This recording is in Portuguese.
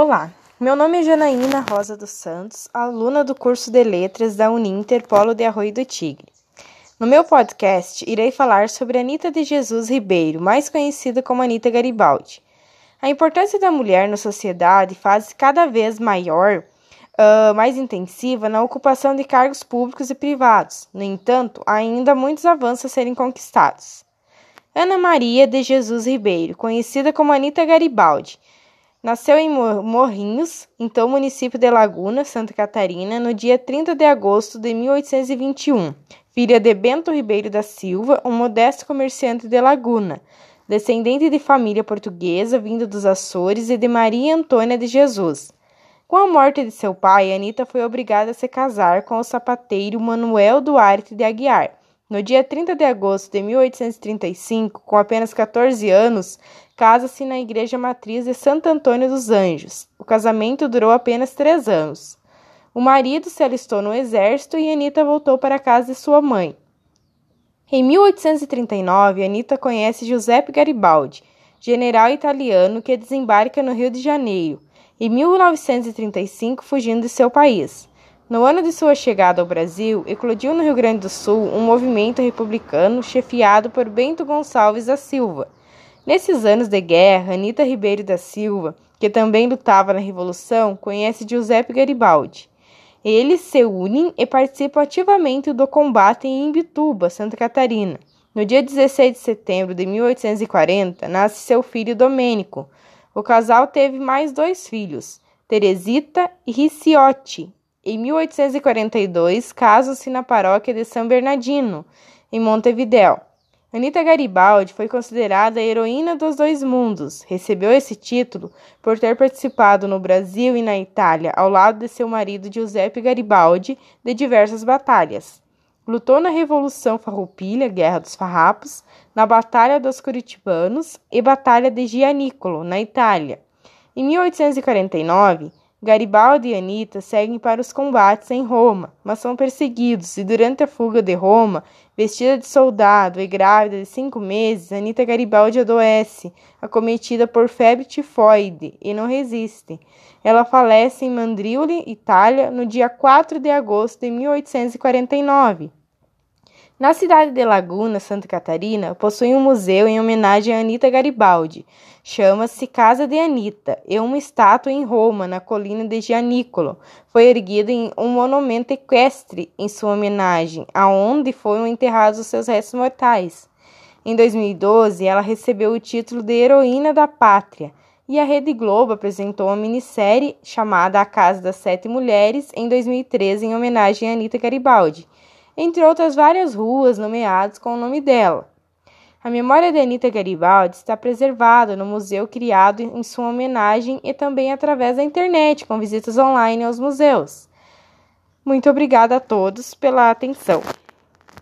Olá, meu nome é Janaína Rosa dos Santos, aluna do curso de Letras da Uninter Polo de Arroio do Tigre. No meu podcast, irei falar sobre Anita de Jesus Ribeiro, mais conhecida como Anita Garibaldi. A importância da mulher na sociedade faz cada vez maior, uh, mais intensiva na ocupação de cargos públicos e privados. No entanto, há ainda muitos avanços a serem conquistados. Ana Maria de Jesus Ribeiro, conhecida como Anita Garibaldi, Nasceu em Morrinhos, então município de Laguna, Santa Catarina, no dia 30 de agosto de 1821, filha de Bento Ribeiro da Silva, um modesto comerciante de Laguna, descendente de família portuguesa vinda dos Açores e de Maria Antônia de Jesus. Com a morte de seu pai, Anita foi obrigada a se casar com o sapateiro Manuel Duarte de Aguiar, no dia 30 de agosto de 1835, com apenas 14 anos, casa-se na igreja matriz de Santo Antônio dos Anjos. O casamento durou apenas três anos. O marido se alistou no exército e Anita voltou para a casa de sua mãe. Em 1839, Anita conhece Giuseppe Garibaldi, general italiano que desembarca no Rio de Janeiro, em 1935, fugindo de seu país. No ano de sua chegada ao Brasil, eclodiu no Rio Grande do Sul um movimento republicano chefiado por Bento Gonçalves da Silva. Nesses anos de guerra, Anita Ribeiro da Silva, que também lutava na Revolução, conhece Giuseppe Garibaldi. Eles se unem e participam ativamente do combate em Imbituba, Santa Catarina. No dia 16 de setembro de 1840, nasce seu filho Domênico. O casal teve mais dois filhos, Teresita e Riciotti, em 1842, casam-se na paróquia de São Bernardino, em Montevidéu. Anita Garibaldi foi considerada a heroína dos dois mundos. Recebeu esse título por ter participado no Brasil e na Itália, ao lado de seu marido Giuseppe Garibaldi, de diversas batalhas. Lutou na Revolução Farroupilha, Guerra dos Farrapos, na Batalha dos Curitibanos e Batalha de Gianicolo, na Itália. Em 1849, Garibaldi e Anita seguem para os combates em Roma, mas são perseguidos, e durante a fuga de Roma, vestida de soldado e grávida de cinco meses, Anita Garibaldi adoece, acometida por febre tifoide, e não resiste. Ela falece em Mandriuli, Itália, no dia 4 de agosto de 1849. Na cidade de Laguna, Santa Catarina, possui um museu em homenagem a Anita Garibaldi. Chama-se Casa de Anita e uma estátua em Roma, na colina de Gianicolo. Foi erguida em um monumento equestre em sua homenagem, aonde foram enterrados os seus restos mortais. Em 2012, ela recebeu o título de Heroína da Pátria e a Rede Globo apresentou uma minissérie chamada A Casa das Sete Mulheres em 2013 em homenagem a Anita Garibaldi entre outras várias ruas nomeadas com o nome dela. A memória de Anita Garibaldi está preservada no museu criado em sua homenagem e também através da internet, com visitas online aos museus. Muito obrigada a todos pela atenção.